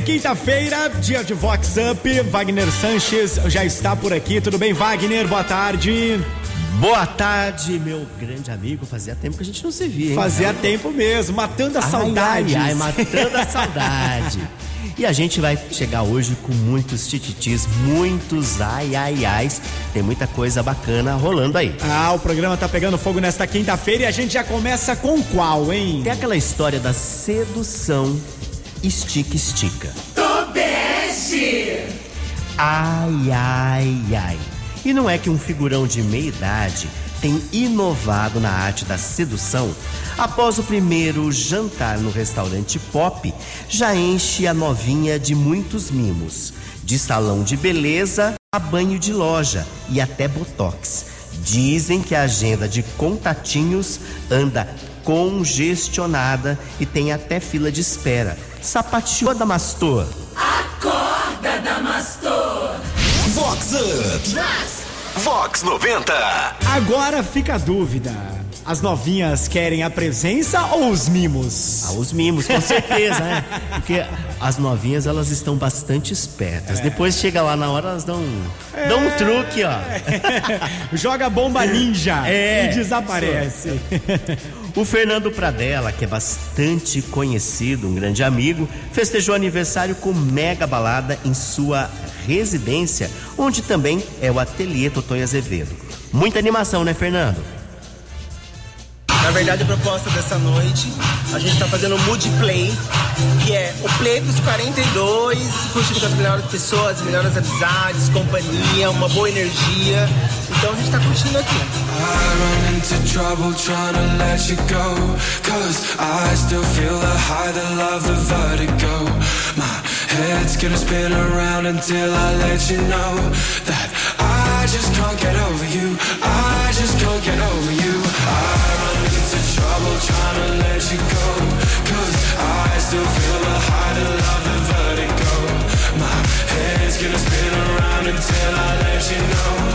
bem, quinta-feira, dia de Vox Up. Wagner Sanches já está por aqui. Tudo bem, Wagner? Boa tarde. Boa tarde, meu grande amigo. Fazia tempo que a gente não se via, hein? Fazia tempo mesmo, matando a ai, saudade. Ai, ai, matando a saudade. E a gente vai chegar hoje com muitos tititis, muitos ai, ai, ais. Tem muita coisa bacana rolando aí. Ah, o programa tá pegando fogo nesta quinta-feira e a gente já começa com qual, hein? Tem aquela história da sedução estica-estica. Tobeste! Ai, ai, ai. E não é que um figurão de meia idade tem inovado na arte da sedução, após o primeiro jantar no restaurante Pop, já enche a novinha de muitos mimos, de salão de beleza a banho de loja e até botox. Dizem que a agenda de contatinhos anda congestionada e tem até fila de espera. Sapateou Damastor. Acorda, Damastor! Vox Up! Vox! Vox 90! Agora fica a dúvida. As novinhas querem a presença ou os mimos? Ah, os mimos, com certeza, né? Porque as novinhas, elas estão bastante espertas. É. Depois chega lá na hora, elas dão, é. dão um truque, ó. Joga bomba ninja é. e desaparece. O Fernando Pradella, que é bastante conhecido, um grande amigo, festejou aniversário com mega balada em sua residência, onde também é o ateliê Totonho Azevedo. Muita animação, né, Fernando? Na verdade, a proposta dessa noite, a gente está fazendo um mood play, que é o play dos 42, curtindo com as melhores pessoas, as melhores amizades, companhia, uma boa energia. Então a gente está curtindo aqui. I run into trouble trying to let you go. Cause I still feel the high, the love, the vertigo. My head's gonna spin around until I let you know That I just can't get over you. I just can't get over you. I run into trouble trying to let you go. Cause I still feel the high, the love, the vertigo. My head's gonna spin around until I let you know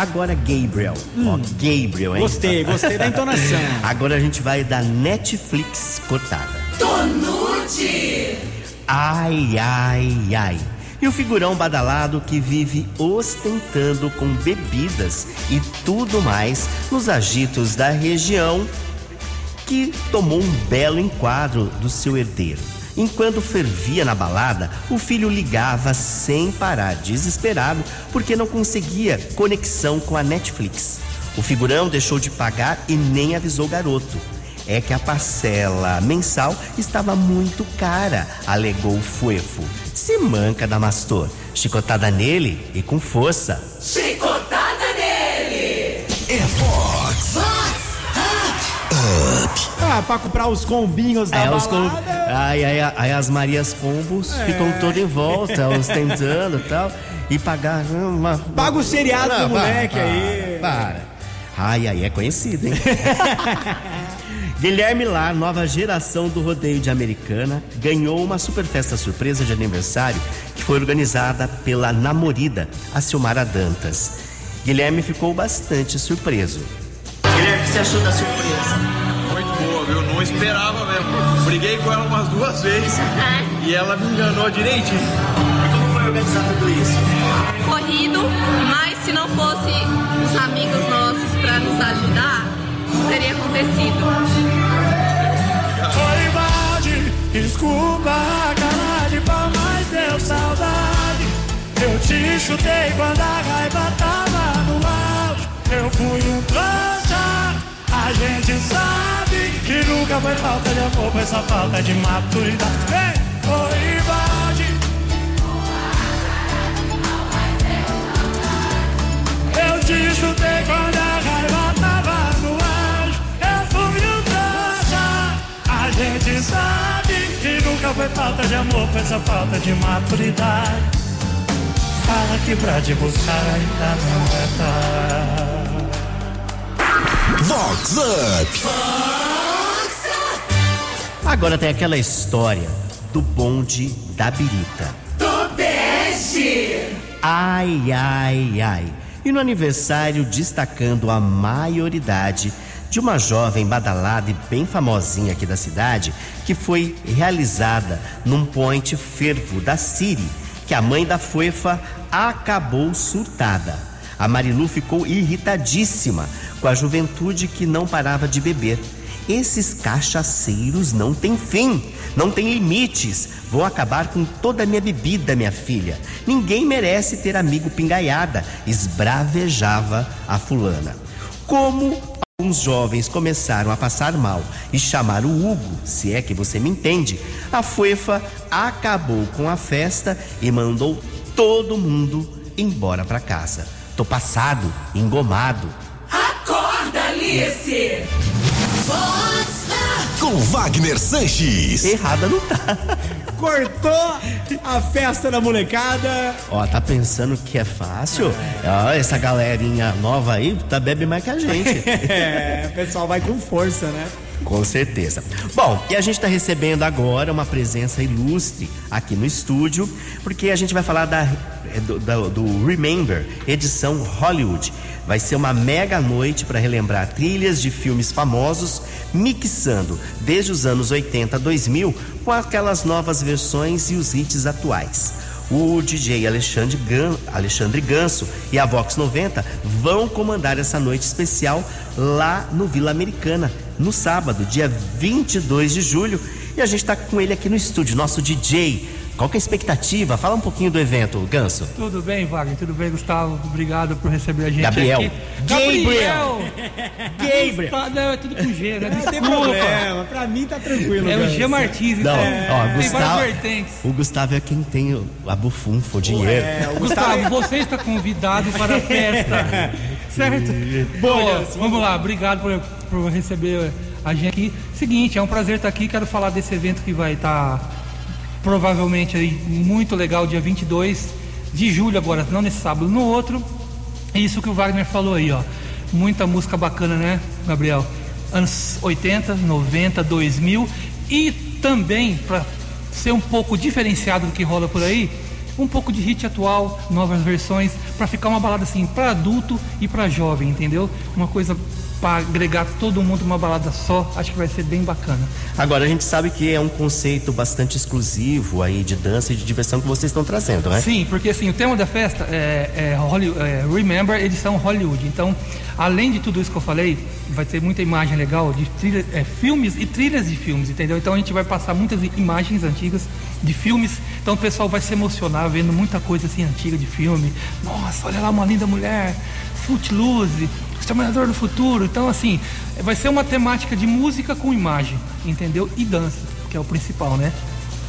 Agora Gabriel. Hum. Ó, Gabriel, hein? Gostei, gostei da entonação. Agora a gente vai da Netflix cortada. Tonute. Ai, ai, ai. E o figurão badalado que vive ostentando com bebidas e tudo mais nos agitos da região que tomou um belo enquadro do seu herdeiro. Enquanto fervia na balada, o filho ligava sem parar, desesperado, porque não conseguia conexão com a Netflix. O figurão deixou de pagar e nem avisou o garoto. É que a parcela mensal estava muito cara, alegou o Fuefo. Se manca, Damastor. Chicotada nele e com força. Chicotada nele! É Fox! Ah, pra comprar os combinhos da É, balada. com... aí, aí, aí as Marias Combos É. ficam todas em volta, ostentando e tal. E pagar. Uma... Paga o seriado Ah, do moleque para, aí. Para. Ai, aí é conhecido, hein? Guilherme Lar, nova geração do rodeio de Americana, ganhou uma super festa surpresa de aniversário que foi organizada pela namorida, a Silmara Dantas. Guilherme ficou bastante surpreso. Guilherme, o que você achou da surpresa? Não esperava mesmo. Briguei com ela umas duas vezes e ela me enganou direitinho. E como foi organizar tudo isso? corrido, mas se não fosse os amigos nossos para nos ajudar, não teria acontecido. Foi balde, desculpa cara de pau, mas deu saudade. Eu te chutei quando a raiva tava no auge. Eu fui um trouxa. A gente sabe que nunca foi falta de amor, foi só falta de maturidade. Vem, foi balde. Eu te chutei quando a raiva tava no auge. Eu fui um trouxa. A gente sabe que nunca foi falta de amor, foi só falta de maturidade. fala que pra te buscar ainda não é tarde. Vox Up. Agora tem aquela história do bonde da birita. Tobeste. Ai, ai, ai. E no aniversário destacando a maioridade de uma jovem badalada e bem famosinha aqui da cidade, que foi realizada num point fervo da Siri, que a mãe da Fuefa acabou surtada. A Marilu ficou irritadíssima com a juventude que não parava de beber. Esses cachaceiros não têm fim, não têm limites. Vão acabar com toda a minha bebida, minha filha. Ninguém merece ter amigo pingaiada, esbravejava a fulana. Como alguns jovens começaram a passar mal e chamaram o Hugo, se é que você me entende, a Fuefa acabou com a festa e mandou todo mundo embora para casa. Tô passado, engomado. Acorda, Alice. Com Wagner Sanches. Errada não tá. Cortou a festa da molecada. Ó, tá pensando que é fácil? Ó, essa galerinha nova aí tá bebe mais que a gente. É, o pessoal vai com força, né? Com certeza. Bom, e a gente está recebendo agora uma presença ilustre aqui no estúdio, porque a gente vai falar da, do, do- do Remember, edição Hollywood. Vai ser uma mega noite para relembrar trilhas de filmes famosos, mixando desde os anos 80 a 2000 com aquelas novas versões e os hits atuais. O DJ Alexandre, Gan- Alexandre Ganso e a Vox 90 vão comandar essa noite especial lá no Vila Americana, no sábado, dia 22 de julho. E a gente está com ele aqui no estúdio, nosso DJ. Qual que é a expectativa? Fala um pouquinho do evento, Ganso. Tudo bem, Wagner? Tudo bem, Gustavo? Obrigado por receber a gente Gabriel. aqui. Gabriel. Gabriel! Gustavo, Não, é tudo com G, né? Não tem Desculpa. problema, pra mim tá tranquilo. É o Ganso. G Martins, Não, então. ó, Gustavo, o Gustavo é quem tem o- a bufunfa, o dinheiro. É, o Gustavo. Gustavo, você está convidado para a festa. certo? Bom, vamos lá, obrigado por, por receber a gente aqui. Seguinte, é um prazer estar aqui. Quero falar desse evento que vai estar provavelmente aí muito legal, dia 22 de julho agora, não nesse sábado, no outro. Isso que o Wagner falou aí, ó. Muita música bacana, né, Gabriel? Anos 80, 90, 2000 e também para ser um pouco diferenciado do que rola por aí, um pouco de hit atual, novas versões, para ficar uma balada assim para adulto e para jovem, entendeu? Uma coisa para agregar todo mundo uma balada só, acho que vai ser bem bacana. Agora a gente sabe que é um conceito bastante exclusivo aí de dança e de diversão que vocês estão trazendo, né? Sim, porque assim, o tema da festa é, é é Remember edição Hollywood. Então, além de tudo isso que eu falei, vai ter muita imagem legal de trilha, é, filmes e trilhas de filmes, entendeu? Então a gente vai passar muitas imagens antigas de filmes. Então o pessoal vai se emocionar vendo muita coisa assim antiga de filme. Nossa, olha lá uma linda mulher, Footloose, Exterminador do Futuro. Então assim, vai ser uma temática de música com imagem, entendeu? E dança, que é o principal, né?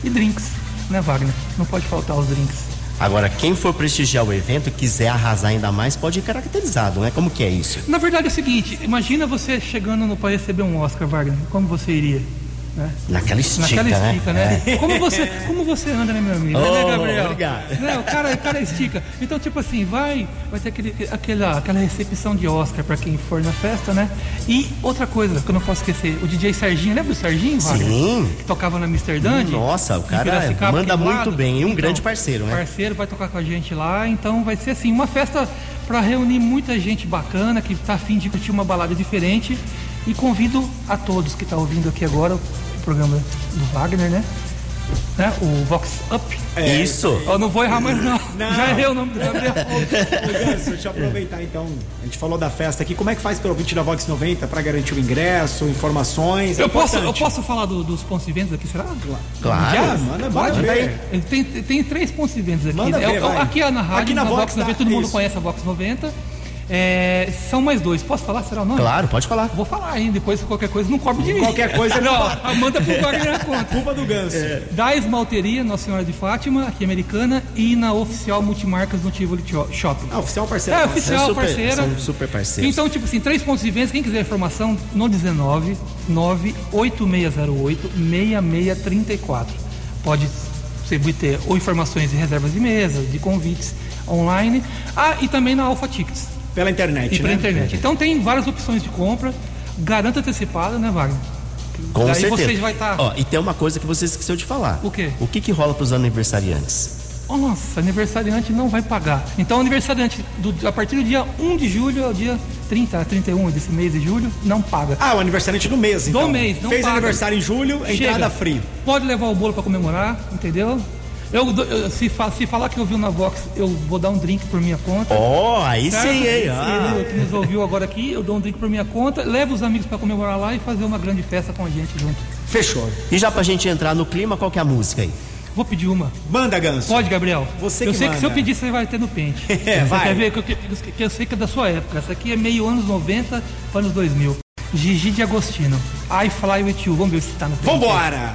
E drinks, né, Wagner? Não pode faltar os drinks. Agora, quem for prestigiar o evento e quiser arrasar ainda mais, pode ir caracterizado, né? Como que é isso? Na verdade é o seguinte, imagina você chegando no para receber um Oscar, Wagner. Como você iria? Né? Naquela estica, Naquela né? estica, né? É. Como você, como você anda, né, meu amigo? Oh, né, Gabriel? obrigado. Né, o cara, o cara estica. Então, tipo assim, vai, vai ter aquele, aquela, aquela recepção de Oscar para quem for na festa, né? E outra coisa que eu não posso esquecer, o DJ Serginho, lembra do Serginho? Sim. Que tocava na. Dandy? Nossa, o cara manda muito lado. bem, e um Então, grande parceiro, né? Parceiro vai tocar com a gente lá, então vai ser assim, uma festa para reunir muita gente bacana que tá afim de curtir uma balada diferente e convido a todos que estão ouvindo aqui agora o programa do Wagner, né? Né? O Vox Up. Isso. Eu não vou errar mais não. Não. Já errei o nome do Gabriel. Ganso, deixa eu aproveitar então. A gente falou da festa aqui. Como é que faz pelo ouvinte da Vox 90 pra garantir o ingresso, informações? É Eu posso, eu posso falar do- dos pontos de vendas aqui, será? Claro. Já, manda, bora Pode? ver. Tem, tem três pontos de vendas aqui. Manda É, ver, é, vai. aqui é na rádio, Aqui na na, Vox Vox tá- 90, todo mundo isso. conhece a Vox 90. É, são mais dois. Posso falar? Será o nome? Claro, pode falar. Vou falar ainda, depois qualquer coisa não cobre de mim. Qualquer coisa não. Manda pro Wagner a conta. Culpa do Ganso. Da Esmalteria Nossa Senhora de Fátima, aqui americana, e na Oficial Multimarcas no Tivoli Shopping. Ah, oficial parceiro. É, oficial, super- parceira. são super parceiros. Então, tipo assim, três pontos de venda. Quem quiser informação, no 19 98608 6634. Pode ter ou informações de reservas de mesa, de convites online, ah, e também na Alpha Tickets. Pela internet, E pela né? internet. Então tem várias opções de compra, garanta antecipada, né, Wagner? Com Daí certeza. vocês vai estar. Ó, e tem uma coisa que você esqueceu de falar. O quê? O que que rola pros aniversariantes? Oh, nossa, aniversariante não vai pagar. Então, aniversariante do- a partir do dia 1 de julho ao dia 30 a 31 desse mês de julho, não paga. Ah, o aniversariante do mês, então. Do mês, não Fez paga. aniversário em julho, entrada Chega. free. Pode levar o bolo pra comemorar, entendeu? Eu, eu- se, fa- se falar que eu vi na Vox, eu vou dar um drink por minha conta. Ó, aí Certo? sim, hein? Ah. ele que nos ouviu agora aqui, eu dou um drink por minha conta, levo os amigos pra comemorar lá e fazer uma grande festa com a gente junto. Fechou. E já pra gente entrar no clima, qual que é a música aí? Vou pedir uma. Manda, Ganso. Pode, Gabriel? Você eu que sei que se eu manda. pedir, você vai ter no pente. É, você vai. quer ver? Que, eu- que, que eu sei que é da sua época. Essa aqui é meio anos 90, anos 2000. Gigi de Agostino. I Fly With You. Vamos ver se tá no pente. Vambora!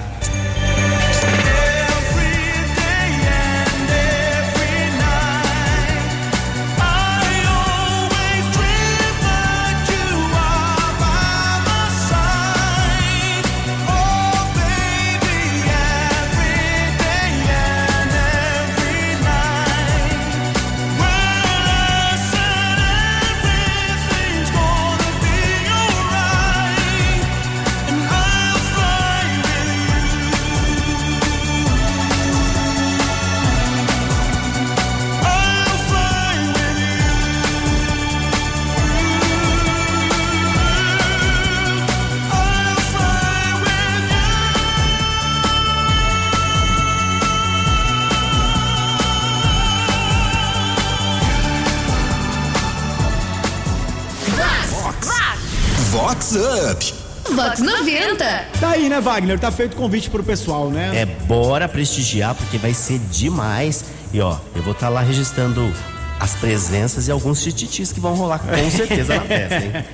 Vox Up. Vox 90. Tá aí, né, Wagner? Tá feito o convite pro pessoal, né? É, bora prestigiar, porque vai ser demais. E ó, eu vou estar lá registrando as presenças e alguns tititis que vão rolar com certeza na festa, hein?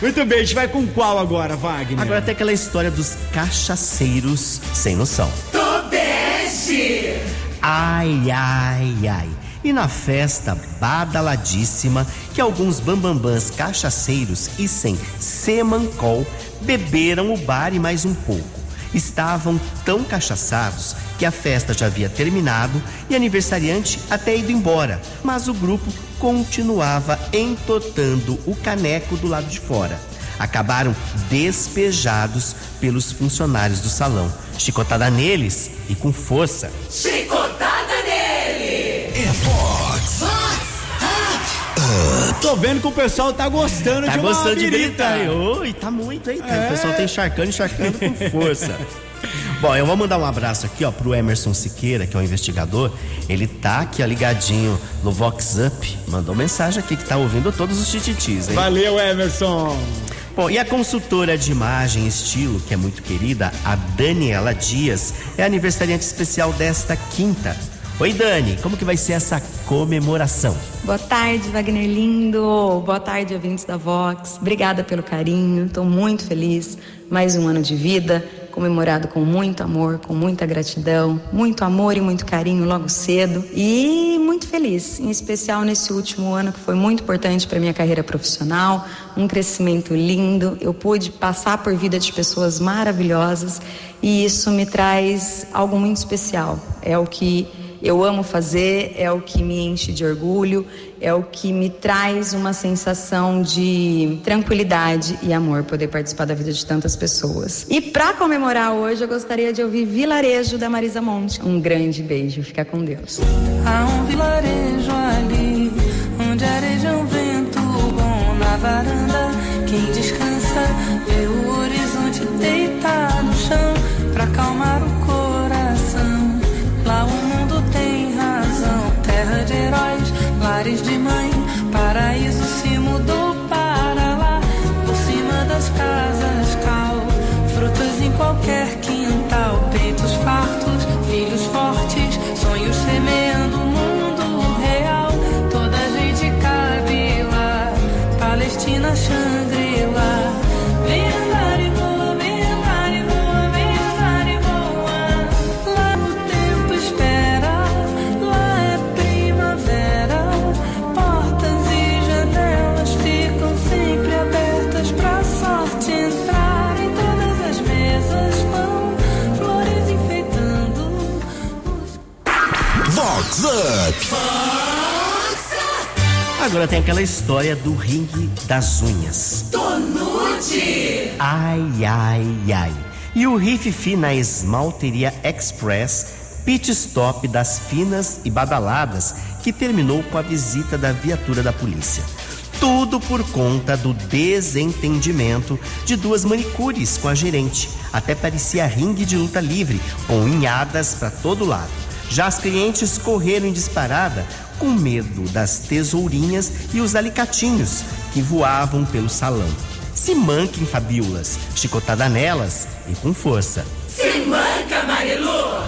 Muito bem, a gente vai com qual agora, Wagner? Agora tem aquela história dos cachaceiros sem noção. Tobeste. Ai, ai, ai. E na festa badaladíssima que alguns bambambãs cachaceiros e sem semancol beberam o bar e mais um pouco. Estavam tão cachaçados que a festa já havia terminado e aniversariante até ido embora, mas o grupo continuava entotando o caneco do lado de fora. Acabaram despejados pelos funcionários do salão. Chicotada neles e com força. Chicotada Tô vendo que o pessoal tá gostando Tá de uma gostando de birita. gritar. hein? Oi, tá muito. Tá. É. O pessoal tá encharcando, encharcando com força. Bom, eu vou mandar um abraço aqui, ó, pro Emerson Siqueira, que é um investigador. Ele tá aqui, ó, ligadinho no Vox Up. Mandou mensagem aqui que tá ouvindo todos os tititis, hein? Valeu, Emerson. Bom, e a consultora de imagem e estilo, que é muito querida, a Daniela Dias, é aniversariante especial desta quinta. Oi, Dani, como que vai ser essa comemoração? Boa tarde, Wagner lindo. Boa tarde, ouvintes da Vox. Obrigada pelo carinho. Estou muito feliz. Mais um ano de vida, comemorado com muito amor, com muita gratidão, muito amor e muito carinho logo cedo. E muito feliz, em especial nesse último ano que foi muito importante para minha carreira profissional, um crescimento lindo. Eu pude passar por vida de pessoas maravilhosas e isso me traz algo muito especial. É o que eu amo fazer, é o que me enche de orgulho, é o que me traz uma sensação de tranquilidade e amor poder participar da vida de tantas pessoas. E para comemorar hoje, eu gostaria de ouvir Vilarejo da Marisa Monte. Um grande beijo, fica com Deus. Há um vilarejo ali, onde areja um vento bom na varanda. Quem descansa vê o horizonte deitar no chão pra acalmar o coração. Lares de Up. Agora tem aquela história do ringue das unhas. Tonute. Ai, ai, ai. E o Rififi na Esmalteria Express, pit stop das finas e badaladas, que terminou com a visita da viatura da polícia. Tudo por conta do desentendimento de duas manicures com a gerente. Até parecia ringue de luta livre, com unhadas para todo lado. Já as clientes correram em disparada com medo das tesourinhas e os alicatinhos que voavam pelo salão. Se manquem, Fabiolas, chicotada nelas e com força. Se manca, Marilu.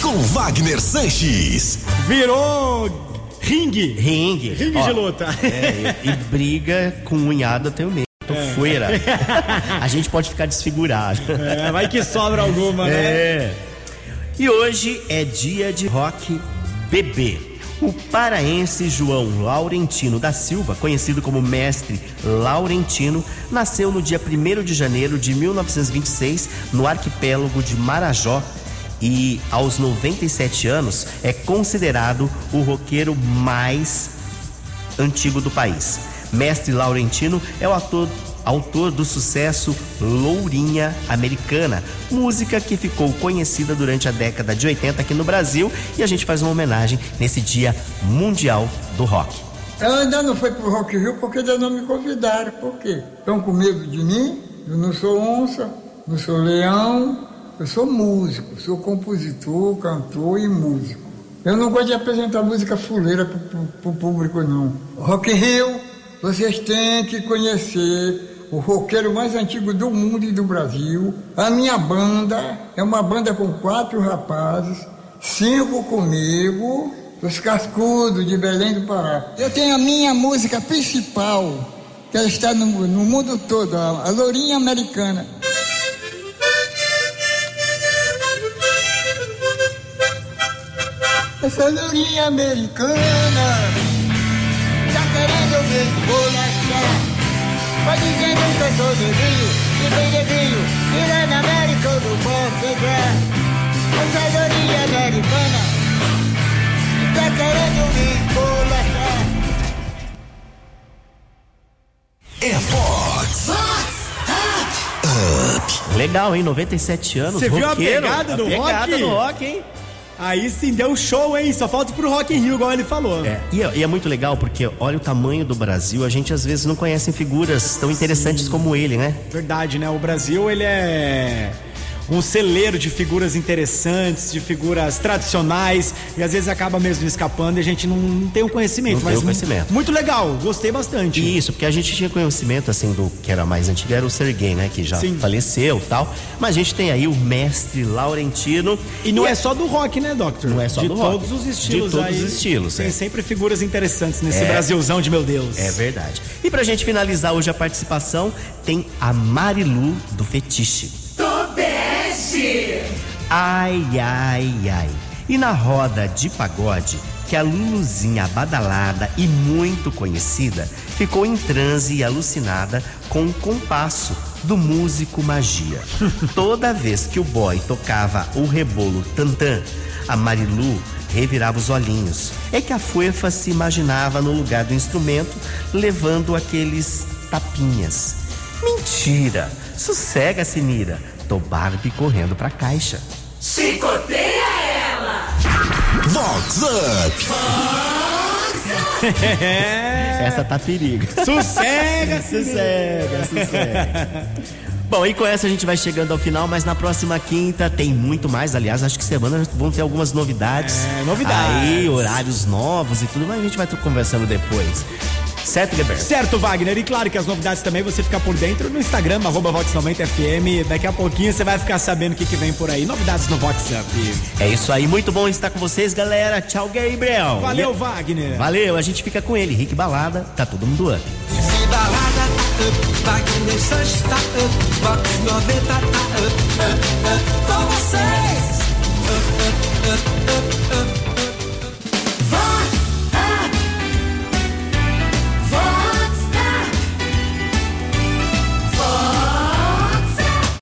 Com Wagner Sanches. Virou ringue. Ringue. Ringue Ó, de luta. É, e, e briga com unhada tenho medo. Tô É. fuera. A gente pode ficar desfigurado. É, vai que sobra alguma, né? É. E hoje é dia de rock bebê. O paraense João Laurentino da Silva, conhecido como Mestre Laurentino, nasceu no dia 1 de janeiro de 1926 no arquipélago de Marajó e, aos 97 anos, é considerado o roqueiro mais antigo do país. Mestre Laurentino é o ator, autor do sucesso Lourinha Americana, música que ficou conhecida durante a década de 80 aqui no Brasil e a gente faz uma homenagem nesse Dia Mundial do Rock. Ela ainda não foi pro Rock Rio porque ainda não me convidaram. Por quê? Estão com medo de mim? Eu não sou onça, não sou leão, eu sou músico, sou compositor, cantor e músico. Eu não gosto de apresentar música fuleira pro, pro público, não. Rock Rio, vocês têm que conhecer o roqueiro mais antigo do mundo e do Brasil. A minha banda é uma banda com quatro rapazes, cinco comigo, os Cascudos de Belém do Pará. Eu tenho a minha música principal, que ela está no, no mundo todo, a, a Lourinha Americana. Essa lourinha americana tá querendo me esbolachar. Vai dizendo que eu sou neguinho, e bem e lá na América eu não posso pegar. Essa lourinha americana tá querendo me esbolachar. É Fox. Up. Legal, hein? 97 anos, Você viu a pegada do a pegada rock? do rock, hein? Aí sim deu show, hein? Só falta pro Rock in Rio, igual ele falou. É, e, é, e é muito legal porque olha o tamanho do Brasil, a gente às vezes não conhece figuras tão interessantes como ele, né? Verdade, né? O Brasil, ele é um celeiro de figuras interessantes, de figuras tradicionais, e às vezes acaba mesmo escapando e a gente não, não tem o conhecimento. Não tem mas o conhecimento. mu- Muito legal, gostei bastante. Isso, porque a gente tinha conhecimento, assim, do que era mais antigo, era o Serguei, né? Que já Sim. faleceu e tal. Mas a gente tem aí o mestre Laurentino. E não é só do rock, né, Doctor? Não é só de do rock. todos os estilos De todos aí. os estilos, Tem é. sempre figuras interessantes nesse É. Brasilzão de meu Deus. É verdade. E pra gente finalizar hoje a participação, tem a Marilu do Fetiche. Ai, ai, ai. E na roda de pagode, que a Luluzinha badalada e muito conhecida ficou em transe e alucinada com o compasso do músico Magia. Toda vez que o boy tocava o rebolo tantã, a Marilu revirava os olhinhos. É que a Fuefa se imaginava no lugar do instrumento, levando aqueles tapinhas. Mentira! Sossega, Sinira. Tô Barbie correndo pra caixa. Chicoteia ela. Vox Up. Essa tá perigo. Sossega, sossega, sossega. Bom, e com essa a gente vai chegando ao final, mas na próxima quinta tem muito mais. Aliás, acho que semana vão ter algumas novidades. É, novidades. Aí, horários novos e tudo, mas a gente vai conversando depois. Certo, Geber? Certo, Wagner. E claro que as novidades também você fica por dentro no Instagram, arroba Vox90FM. Daqui a pouquinho você vai ficar sabendo o que, que vem por aí. Novidades no Vox Up. É isso aí, muito bom estar com vocês, galera. Tchau, Gabriel. Valeu, E- Wagner. Valeu, a gente fica com ele, Rick Balada, tá todo mundo up. Se balada tá up, Wagner Sanches tá up, Vox 90 tá up, up, up, com vocês. Up, up, up, up, up.